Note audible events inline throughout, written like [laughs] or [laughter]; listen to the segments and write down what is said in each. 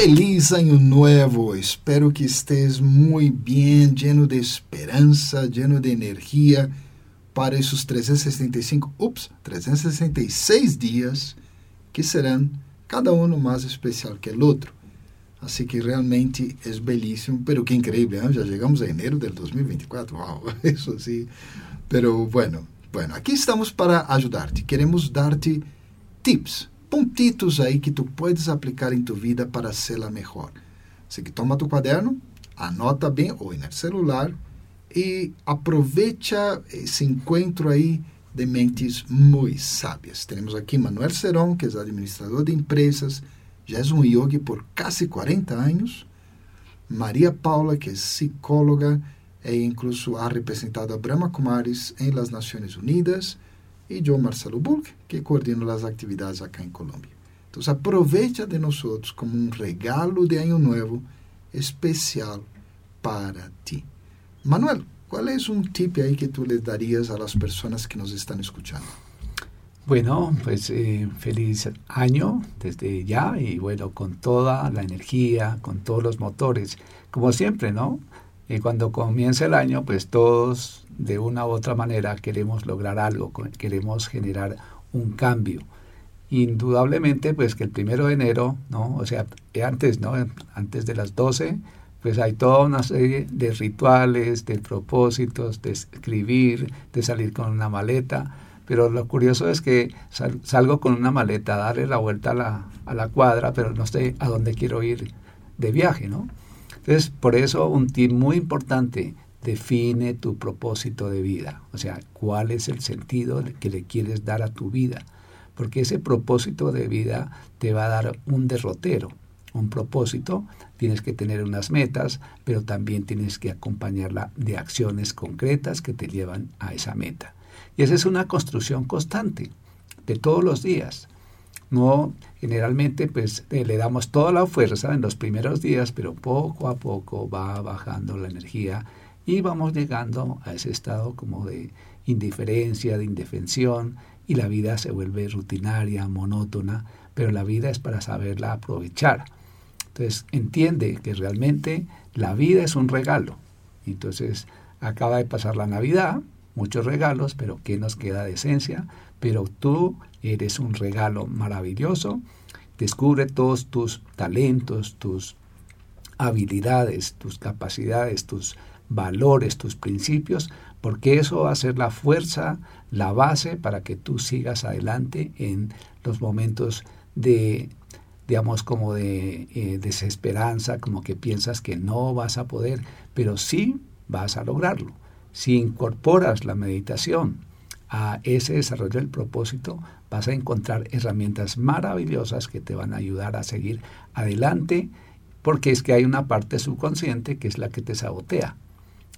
Feliz Año Nuevo. Espero que estés muy bien, lleno de esperanza, lleno de energía para esos 365, ups, 366 días que serán cada uno más especial que el otro. Así que realmente es bellísimo, pero qué increíble, ¿eh? ya llegamos a enero del 2024, wow, [laughs] eso sí. Pero bueno, bueno, aquí estamos para ayudarte, queremos darte tips, pontitos aí que tu puedes aplicar em tu vida para ser a melhor. Así que toma tu caderno, anota bem ou no celular e aproveita esse encontro aí de mentes muito sábias. Temos aqui Manuel Serón, que é administrador de empresas, já é um yogi por quase 40 anos. Maria Paula, que é psicóloga e incluso ha representado a Brahma Kumaris em las Nações Unidas e eu, Marcelo Bulk, que coordeno as atividades aqui em Colômbia. Então, aproveita de nós como um regalo de Ano Novo especial para ti. Manuel, qual é um tip aí que tu le darías a las pessoas que nos estão escuchando? Bueno, pues eh, feliz año desde ya y bueno, con toda la energía, con todos los motores, como siempre, ¿no? Y cuando comienza el año, pues todos de una u otra manera queremos lograr algo, queremos generar un cambio. Indudablemente, pues que el primero de enero, ¿no? O sea, antes, ¿no? Antes de las 12, pues hay toda una serie de rituales, de propósitos, de escribir, de salir con una maleta. Pero lo curioso es que salgo con una maleta, darle la vuelta a la, a la cuadra, pero no sé a dónde quiero ir de viaje, ¿no? Entonces, por eso un tip muy importante, define tu propósito de vida, o sea, cuál es el sentido que le quieres dar a tu vida, porque ese propósito de vida te va a dar un derrotero. Un propósito, tienes que tener unas metas, pero también tienes que acompañarla de acciones concretas que te llevan a esa meta. Y esa es una construcción constante de todos los días. No, generalmente pues eh, le damos toda la fuerza en los primeros días, pero poco a poco va bajando la energía y vamos llegando a ese estado como de indiferencia, de indefensión y la vida se vuelve rutinaria, monótona, pero la vida es para saberla aprovechar. Entonces entiende que realmente la vida es un regalo. Entonces acaba de pasar la Navidad, muchos regalos, pero ¿qué nos queda de esencia? Pero tú eres un regalo maravilloso. Descubre todos tus talentos, tus habilidades, tus capacidades, tus valores, tus principios, porque eso va a ser la fuerza, la base para que tú sigas adelante en los momentos de, digamos, como de eh, desesperanza, como que piensas que no vas a poder, pero sí vas a lograrlo. Si incorporas la meditación a ese desarrollo del propósito, vas a encontrar herramientas maravillosas que te van a ayudar a seguir adelante, porque es que hay una parte subconsciente que es la que te sabotea.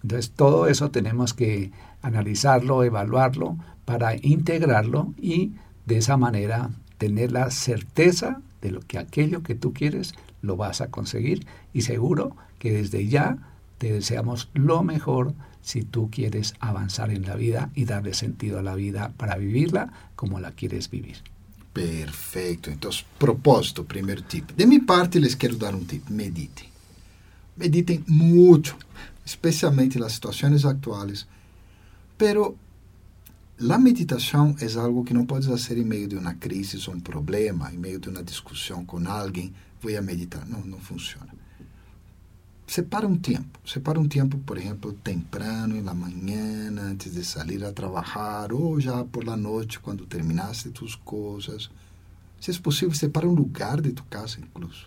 Entonces todo eso tenemos que analizarlo, evaluarlo para integrarlo y de esa manera tener la certeza de lo que aquello que tú quieres lo vas a conseguir y seguro que desde ya te deseamos lo mejor si tú quieres avanzar en la vida y darle sentido a la vida para vivirla como la quieres vivir. Perfecto. Entonces, propósito, primer tip. De mi parte, les quiero dar un tip. Mediten. Mediten mucho especialmente nas situações atuais. Pero a meditação é algo que não podes fazer em meio de uma crise ou um problema, em meio de uma discussão com alguém, vou a meditar. Não, não funciona. Separa um tempo. Separa um tempo, por exemplo, temprano, na manhã, antes de sair a trabalhar, ou já por la noite, quando terminaste tus coisas. Se é possível, separa um lugar de tu casa, incluso,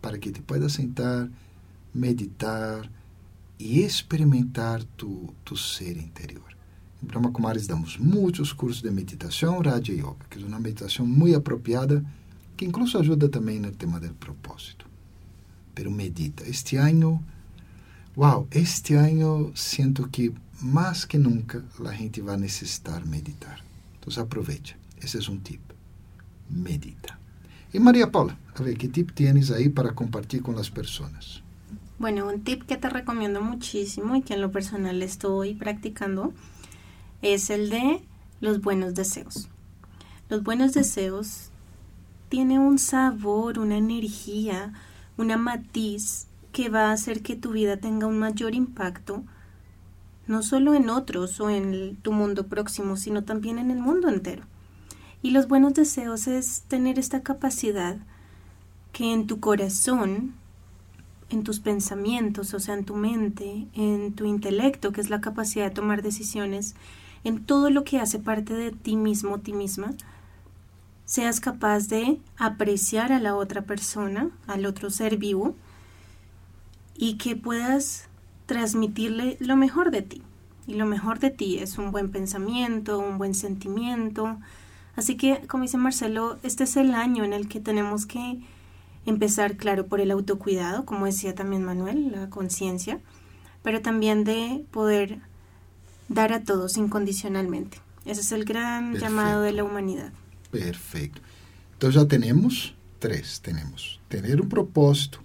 para que te puedas sentar, meditar, e experimentar tu, tu ser interior. Em Brahma Kumaris damos muitos cursos de meditação, Raja Yoga, que é uma meditação muito apropriada, que incluso ajuda também no tema do propósito. Pero medita. Este ano, wow, este ano sinto que mais que nunca a gente vai necessitar meditar. Então aproveite. Esse é um tip. Medita. E Maria Paula, a ver, que tip tienes aí para compartilhar com as pessoas? Bueno, un tip que te recomiendo muchísimo y que en lo personal estoy practicando es el de los buenos deseos. Los buenos deseos tienen un sabor, una energía una matiz que va a hacer que tu vida tenga un mayor impacto, no solo en otros o en tu mundo próximo, sino también en el mundo entero. Y los buenos deseos es tener esta capacidad que en tu corazón, en tus pensamientos, o sea, en tu mente, en tu intelecto, que es la capacidad de tomar decisiones, en todo lo que hace parte de ti mismo, ti misma, seas capaz de apreciar a la otra persona, al otro ser vivo, y que puedas transmitirle lo mejor de ti. Y lo mejor de ti es un buen pensamiento, un buen sentimiento. Así que, como dice Marcelo, este es el año en el que tenemos que empezar, claro, por el autocuidado, como decía también Manuel, la conciencia, pero también de poder dar a todos incondicionalmente. Ese es el gran llamado de la humanidad. Perfeito. Então já temos três. Temos ter um propósito,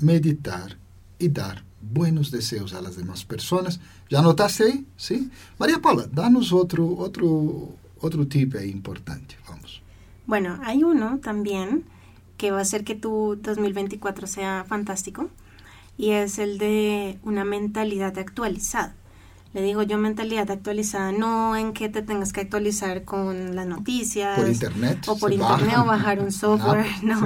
meditar e dar buenos deseos a las demás personas. Já anotaste aí? Sim? Maria Paula, dá-nos outro, outro, outro tip aí importante. Vamos. Bueno, hay uno también que va a hacer que tu 2024 sea fantástico y es el de una mentalidad actualizada. Le digo yo mentalidad actualizada, no en que te tengas que actualizar con las noticias. Por internet. O por internet o bajar un [laughs] software, no.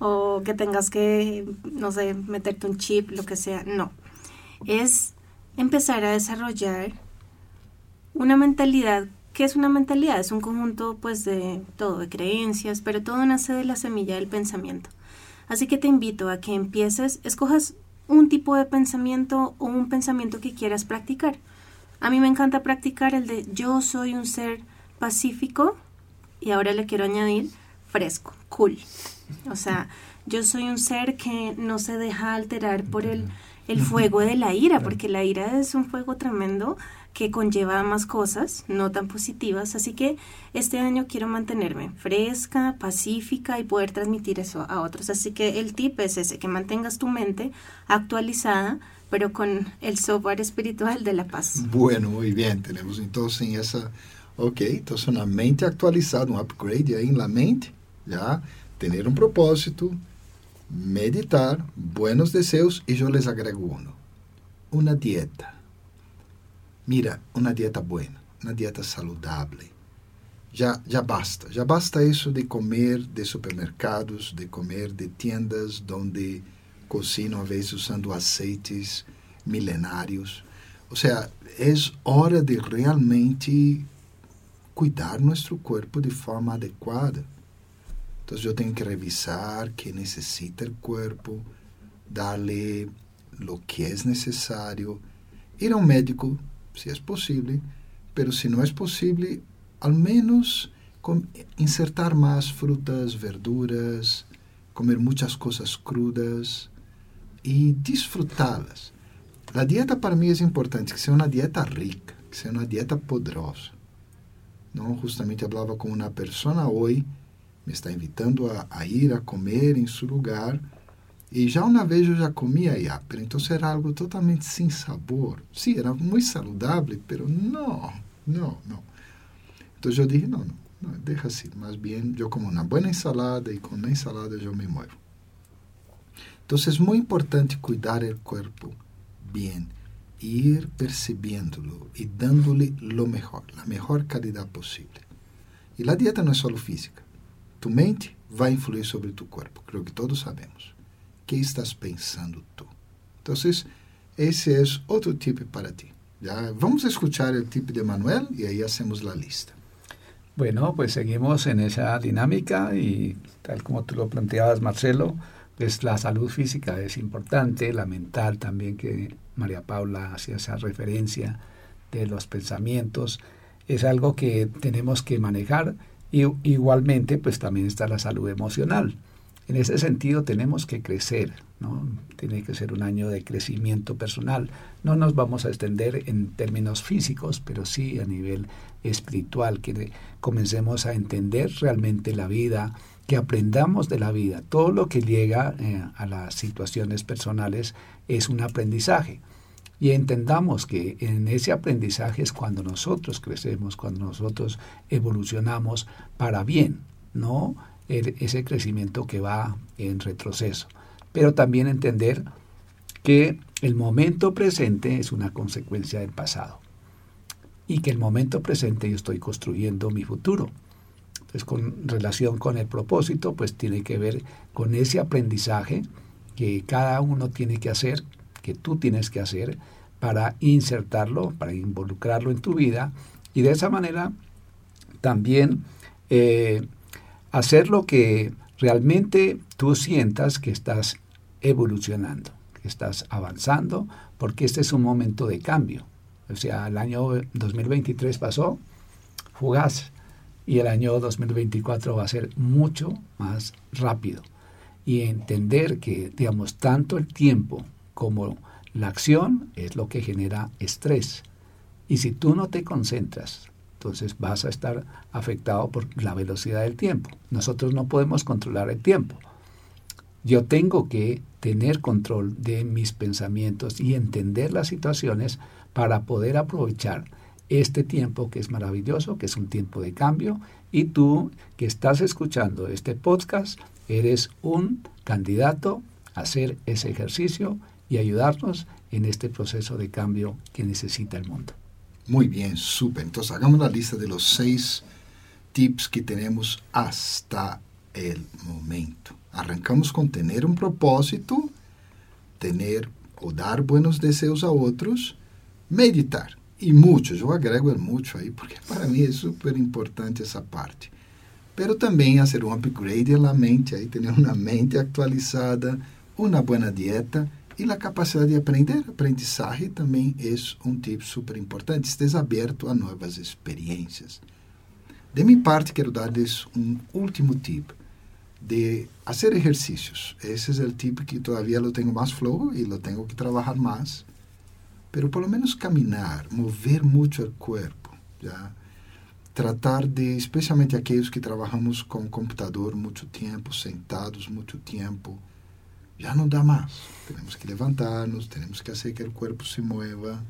O que tengas que, no sé, meterte un chip, lo que sea. No. Es empezar a desarrollar una mentalidad. ¿Qué es una mentalidad? Es un conjunto pues de todo, de creencias, pero todo nace de la semilla del pensamiento. Así que te invito a que empieces, escojas un tipo de pensamiento o un pensamiento que quieras practicar. A mí me encanta practicar el de yo soy un ser pacífico y ahora le quiero añadir fresco, cool. O sea, yo soy un ser que no se deja alterar por el, el fuego de la ira, porque la ira es un fuego tremendo que conlleva más cosas no tan positivas, así que este año quiero mantenerme fresca, pacífica y poder transmitir eso a otros. Así que el tip es ese, que mantengas tu mente actualizada pero con el software espiritual de la paz. Bueno, muy bien, tenemos entonces esa, ok, entonces una mente actualizada, un upgrade ahí en la mente, ya, tener un propósito, meditar, buenos deseos y yo les agrego uno, una dieta. Mira, una dieta buena, una dieta saludable. Ya, ya basta, ya basta eso de comer de supermercados, de comer de tiendas donde cozinam a veces usando aceites milenários. Ou seja, é hora de realmente cuidar nosso corpo de forma adequada. Então, eu tenho que revisar que necessita o corpo, darle lo que é necessário, ir a um médico, se é possível, pero se não é possível, ao menos insertar mais frutas, verduras, comer muitas coisas crudas, e desfrutá-las. A dieta para mim é importante que seja uma dieta rica, que seja uma dieta poderosa. Não, justamente falava com uma pessoa hoje, me está invitando a, a, ir a comer em seu lugar e já uma vez eu já comia allá, pero então era algo totalmente sem sabor. Sim, era muito saudável, pero não, não, não. Então eu disse, não, não, não deixa assim, mais bem eu como uma boa ensalada e com a ensalada eu me muevo. Entonces es muy importante cuidar el cuerpo bien, ir percibiéndolo y dándole lo mejor, la mejor calidad posible. Y la dieta no es solo física. Tu mente va a influir sobre tu cuerpo, creo que todos sabemos. ¿Qué estás pensando tú? Entonces, ese es otro tip para ti. Vamos a escuchar el tip de Manuel y ahí hacemos la lista. Bueno, pues seguimos en esa dinámica y tal como tú lo planteabas, Marcelo, pues la salud física es importante, la mental también, que María Paula hacía esa referencia de los pensamientos, es algo que tenemos que manejar y igualmente pues también está la salud emocional. En ese sentido tenemos que crecer, ¿no? Tiene que ser un año de crecimiento personal. No nos vamos a extender en términos físicos, pero sí a nivel espiritual, que comencemos a entender realmente la vida, que aprendamos de la vida. Todo lo que llega eh, a las situaciones personales es un aprendizaje. Y entendamos que en ese aprendizaje es cuando nosotros crecemos, cuando nosotros evolucionamos para bien, no ese crecimiento que va en retroceso. pero también entender que el momento presente es una consecuencia del pasado y que el momento presente yo estoy construyendo mi futuro. Entonces, con relación con el propósito, pues tiene que ver con ese aprendizaje que cada uno tiene que hacer, que tú tienes que hacer para insertarlo, para involucrarlo en tu vida y de esa manera también eh, hacer lo que realmente tú sientas que estás evolucionando, que estás avanzando, porque este es un momento de cambio. O sea, el año 2023 pasó fugaz y el año 2024 va a ser mucho más rápido. Y entender que, digamos, tanto el tiempo como la acción es lo que genera estrés. Y si tú no te concentras, entonces vas a estar afectado por la velocidad del tiempo. Nosotros no podemos controlar el tiempo. Yo tengo que tener control de mis pensamientos y entender las situaciones para poder aprovechar este tiempo que es maravilloso, que es un tiempo de cambio, y tú que estás escuchando este podcast, eres un candidato a hacer ese ejercicio y ayudarnos en este proceso de cambio que necesita el mundo. Muy bien, súper. Entonces hagamos la lista de los seis tips que tenemos hasta el momento. Arrancamos con tener un propósito, tener o dar buenos deseos a otros, meditar. Y mucho, yo agrego el mucho ahí, porque para mí es súper importante esa parte. Pero también hacer un upgrade en la mente, ahí tener una mente actualizada, una buena dieta y la capacidad de aprender. Aprendizaje también es un tip súper importante. Estés abierto a nuevas experiencias. De mi parte, quiero darles un último tip de hacer ejercicios. Ese es el tip que todavía lo tengo más flojo y lo tengo que trabajar más pero por lo menos caminar, mover mucho el cuerpo, ¿ya? tratar de, especialmente aquellos que trabajamos con computador mucho tiempo, sentados mucho tiempo, ya no da más. Tenemos que levantarnos, tenemos que hacer que el cuerpo se mueva,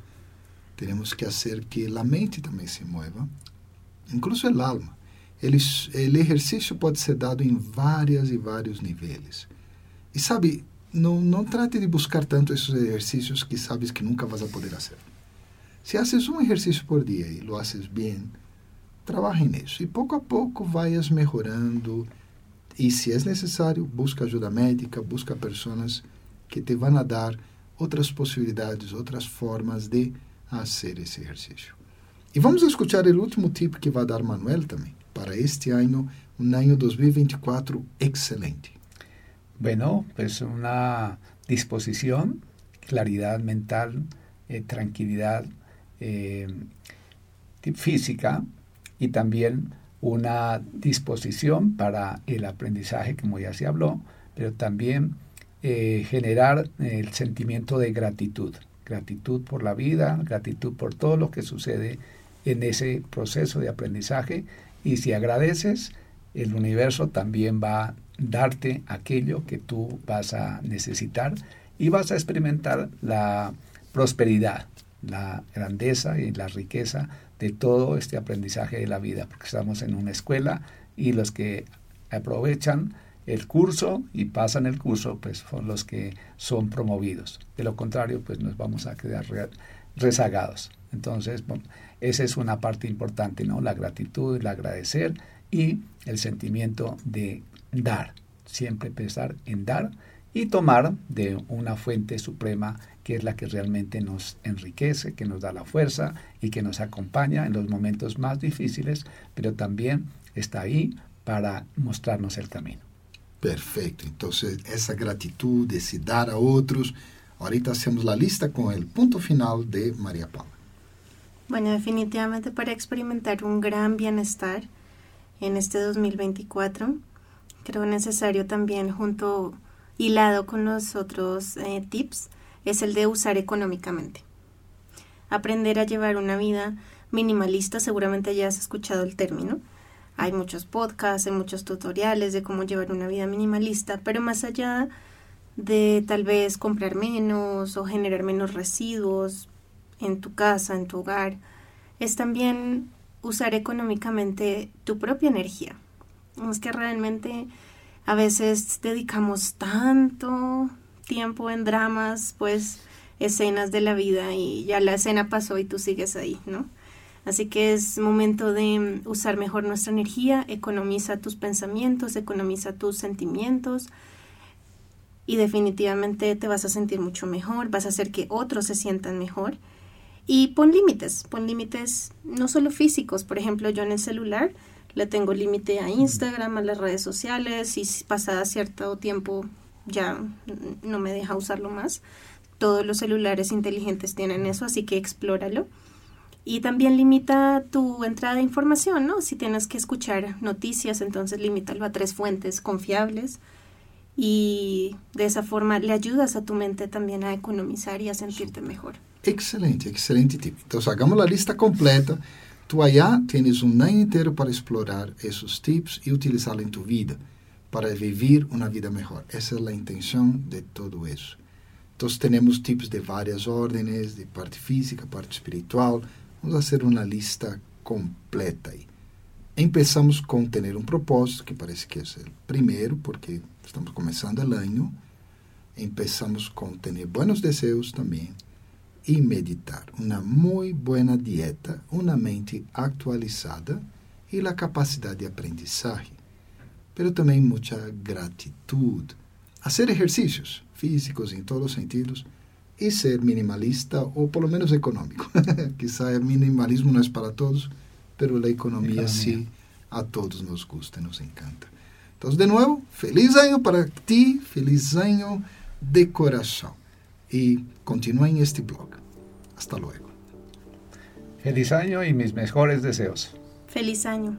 tenemos que hacer que la mente también se mueva, incluso el alma. El ejercicio puede ser dado en varias y varios niveles. Y sabe, não, não trate de buscar tanto esses exercícios que sabes que nunca vas a poder fazer. Se haces um exercício por dia e lo haces bem, trabalhe nisso. E pouco a pouco vayas melhorando. E se é necessário, busca ajuda médica, busca pessoas que te vão dar outras possibilidades, outras formas de fazer esse exercício. E vamos escutar o último tip que vai dar Manuel também, para este ano, um ano 2024 excelente. Bueno, pues una disposición, claridad mental, eh, tranquilidad eh, física y también una disposición para el aprendizaje, como ya se habló, pero también eh, generar el sentimiento de gratitud, gratitud por la vida, gratitud por todo lo que sucede en ese proceso de aprendizaje. Y si agradeces, el universo también va darte aquello que tú vas a necesitar y vas a experimentar la prosperidad, la grandeza y la riqueza de todo este aprendizaje de la vida, porque estamos en una escuela y los que aprovechan el curso y pasan el curso, pues son los que son promovidos. De lo contrario, pues nos vamos a quedar rezagados. Entonces, esa es una parte importante, ¿no? La gratitud, el agradecer y el sentimiento de dar, siempre pensar en dar y tomar de una fuente suprema que es la que realmente nos enriquece, que nos da la fuerza y que nos acompaña en los momentos más difíciles, pero también está ahí para mostrarnos el camino. Perfecto. Entonces, esa gratitud de se dar a otros. Ahorita hacemos la lista con el punto final de María Paula. Bueno, definitivamente para experimentar un gran bienestar en este 2024 creo necesario también junto hilado con los otros eh, tips es el de usar económicamente. Aprender a llevar una vida minimalista, seguramente ya has escuchado el término. Hay muchos podcasts, hay muchos tutoriales de cómo llevar una vida minimalista, pero más allá de tal vez comprar menos o generar menos residuos en tu casa, en tu hogar, es también usar económicamente tu propia energía. Es que realmente A veces dedicamos tanto tiempo en dramas, pues escenas de la vida y ya la escena pasó y tú sigues ahí, ¿no? Así que es momento de usar mejor nuestra energía, economiza tus pensamientos, economiza tus sentimientos y definitivamente te vas a sentir mucho mejor, vas a hacer que otros se sientan mejor y pon límites, pon límites no solo físicos, por ejemplo yo en el celular le tengo límite a Instagram, a las redes sociales y si pasa cierto tiempo ya no me deja usarlo más. Todos los celulares inteligentes tienen eso, así que explóralo. Y también limita tu entrada de información, ¿no? Si tienes que escuchar noticias, entonces limítalo a tres fuentes confiables. Y de esa forma le ayudas a tu mente también a economizar y a sentirte mejor. Excelente, excelente tip. Entonces hagamos la lista completa. Tú allá tienes un año entero para explorar esos tips y utilizarlos en tu vida, para vivir una vida mejor. Esa es la intención de todo eso. Entonces tenemos tips de varias órdenes, de parte física, parte espiritual, Vamos a hacer una lista completa ahí. Empezamos con tener un propósito, que parece que es el primero, porque estamos comenzando el año. Empezamos con tener buenos deseos también y meditar. Una muy buena dieta, una mente actualizada y la capacidad de aprendizaje. Pero también mucha gratitud. Hacer ejercicios físicos en todos los sentidos y ser minimalista [laughs] o por lo menos económico. Quizá el minimalismo no es para todos, pero la economía, economía, sí a todos nos gusta, nos encanta. Entonces, de nuevo, feliz año para ti, feliz año de corazón. Y continúa en este blog. Hasta luego. Feliz año y mis mejores deseos. Feliz año.